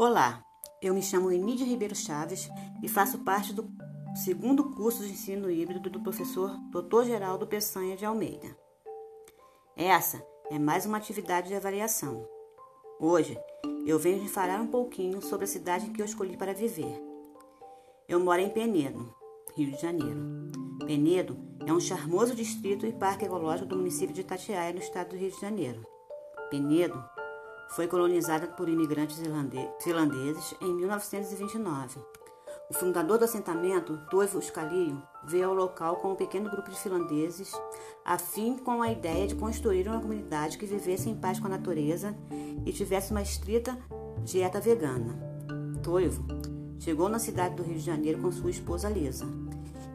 Olá, eu me chamo Emídia Ribeiro Chaves e faço parte do segundo curso de ensino híbrido do professor Dr. Geraldo Peçanha de Almeida. Essa é mais uma atividade de avaliação. Hoje eu venho de falar um pouquinho sobre a cidade que eu escolhi para viver. Eu moro em Penedo, Rio de Janeiro. Penedo é um charmoso distrito e parque ecológico do município de Itatiaia, no estado do Rio de Janeiro. Penedo foi colonizada por imigrantes finlandeses em 1929. O fundador do assentamento, Toivo Scalio, veio ao local com um pequeno grupo de finlandeses, a fim com a ideia de construir uma comunidade que vivesse em paz com a natureza e tivesse uma estrita dieta vegana. Toivo chegou na cidade do Rio de Janeiro com sua esposa Lisa.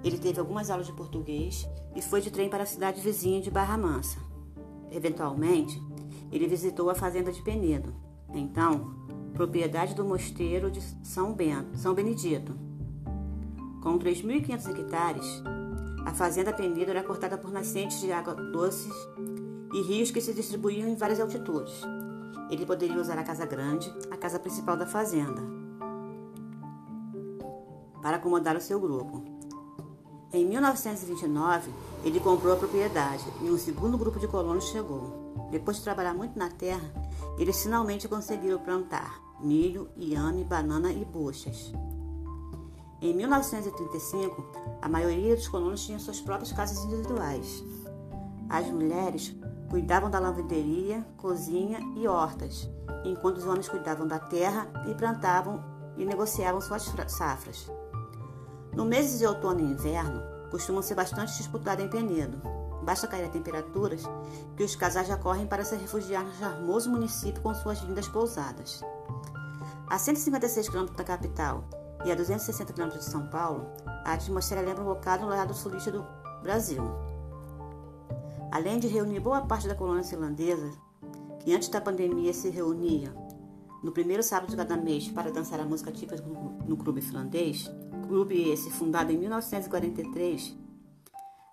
Ele teve algumas aulas de português e foi de trem para a cidade vizinha de Barra Mansa. Eventualmente, ele visitou a fazenda de Penedo, então propriedade do mosteiro de São, São Benedito. Com 3.500 hectares, a fazenda Penedo era cortada por nascentes de água doces e rios que se distribuíam em várias altitudes. Ele poderia usar a casa grande, a casa principal da fazenda, para acomodar o seu grupo. Em 1929, ele comprou a propriedade e um segundo grupo de colonos chegou. Depois de trabalhar muito na terra, eles finalmente conseguiram plantar milho, iame, banana e buchas. Em 1935, a maioria dos colonos tinha suas próprias casas individuais. As mulheres cuidavam da lavanderia, cozinha e hortas, enquanto os homens cuidavam da terra e plantavam e negociavam suas safras. No meses de outono e inverno, costumam ser bastante disputados em Penedo, Basta cair a temperaturas que os casais já correm para se refugiar no charmoso município com suas lindas pousadas. A 156 km da capital e a 260 km de São Paulo, a atmosfera lembra um bocado no lado sulista do Brasil. Além de reunir boa parte da colônia finlandesa, que antes da pandemia se reunia no primeiro sábado de cada mês para dançar a música típica no clube finlandês, clube esse fundado em 1943,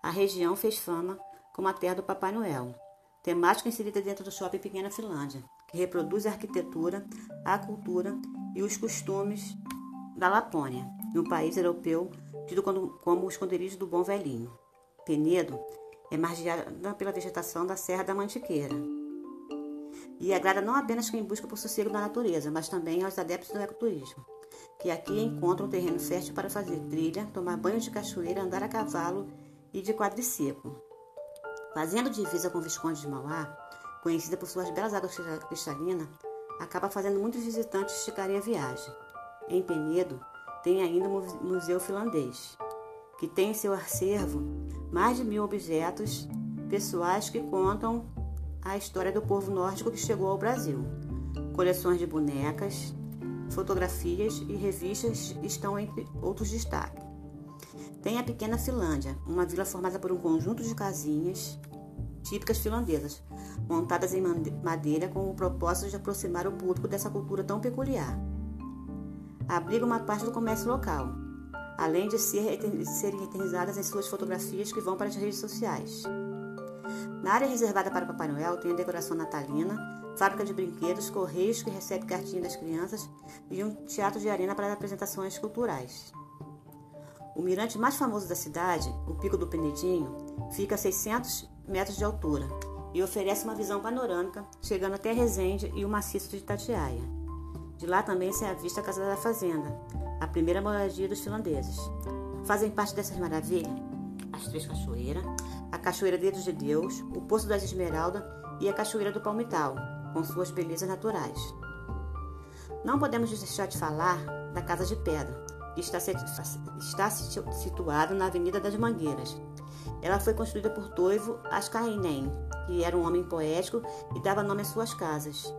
a região fez fama como a terra do Papai Noel, temática inserida dentro do shopping Pequena Finlândia, que reproduz a arquitetura, a cultura e os costumes da Lapônia, um país europeu tido como o esconderijo do bom velhinho. Penedo é margeada pela vegetação da Serra da Mantiqueira e agrada não apenas quem busca por sossego da natureza, mas também aos adeptos do ecoturismo, que aqui encontram um terreno fértil para fazer trilha, tomar banho de cachoeira, andar a cavalo e de quadriciclo. Fazendo divisa com Visconde de Mauá, conhecida por suas belas águas cristalinas, acaba fazendo muitos visitantes esticarem a viagem. Em Penedo, tem ainda o Museu Finlandês, que tem em seu acervo mais de mil objetos pessoais que contam a história do povo nórdico que chegou ao Brasil. Coleções de bonecas, fotografias e revistas estão entre outros destaques. Tem a pequena Finlândia, uma vila formada por um conjunto de casinhas típicas finlandesas, montadas em madeira com o propósito de aproximar o público dessa cultura tão peculiar. Abriga uma parte do comércio local, além de ser, serem eternizadas em suas fotografias que vão para as redes sociais. Na área reservada para Papai Noel tem a decoração natalina, fábrica de brinquedos, correios que recebe cartinhas das crianças e um teatro de arena para apresentações culturais. O mirante mais famoso da cidade, o Pico do Penedinho, fica a 600 metros de altura e oferece uma visão panorâmica, chegando até Resende e o maciço de Itatiaia. De lá também se avista a Casa da Fazenda, a primeira moradia dos finlandeses. Fazem parte dessas maravilhas as Três Cachoeiras, a Cachoeira Dedos de Deus, o Poço das Esmeraldas e a Cachoeira do Palmital, com suas belezas naturais. Não podemos deixar de falar da Casa de Pedra, está, está situado na Avenida das Mangueiras. Ela foi construída por Toivo Ascarinen, que era um homem poético e dava nome às suas casas.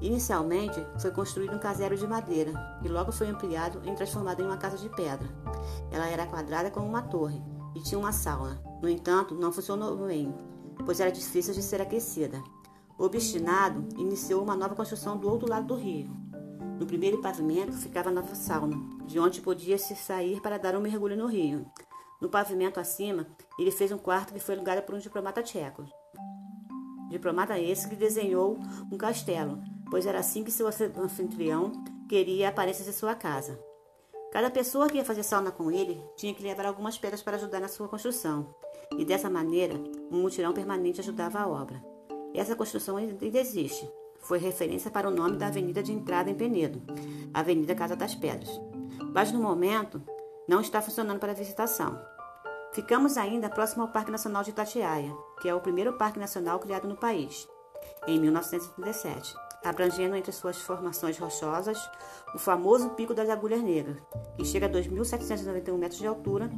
Inicialmente, foi construído um caseiro de madeira, e logo foi ampliado e transformado em uma casa de pedra. Ela era quadrada como uma torre e tinha uma sauna. No entanto, não funcionou bem, pois era difícil de ser aquecida. Obstinado, iniciou uma nova construção do outro lado do rio, no primeiro pavimento ficava a nova sauna, de onde podia-se sair para dar um mergulho no rio. No pavimento acima, ele fez um quarto que foi alugado por um diplomata tcheco. Diplomata esse que desenhou um castelo, pois era assim que seu anfitrião queria a aparência de sua casa. Cada pessoa que ia fazer sauna com ele tinha que levar algumas pedras para ajudar na sua construção, e dessa maneira, um mutirão permanente ajudava a obra. Essa construção ainda existe. Foi referência para o nome da avenida de entrada em Penedo, Avenida Casa das Pedras. Mas no momento, não está funcionando para visitação. Ficamos ainda próximo ao Parque Nacional de Itatiaia, que é o primeiro parque nacional criado no país, em 1937 abrangendo entre suas formações rochosas o famoso Pico das Agulhas Negras, que chega a 2.791 metros de altura,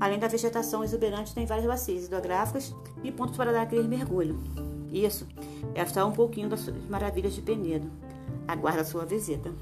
além da vegetação exuberante tem várias bacias hidrográficas e pontos para dar aquele mergulho. Isso é só um pouquinho das maravilhas de Penedo. Aguarda a sua visita.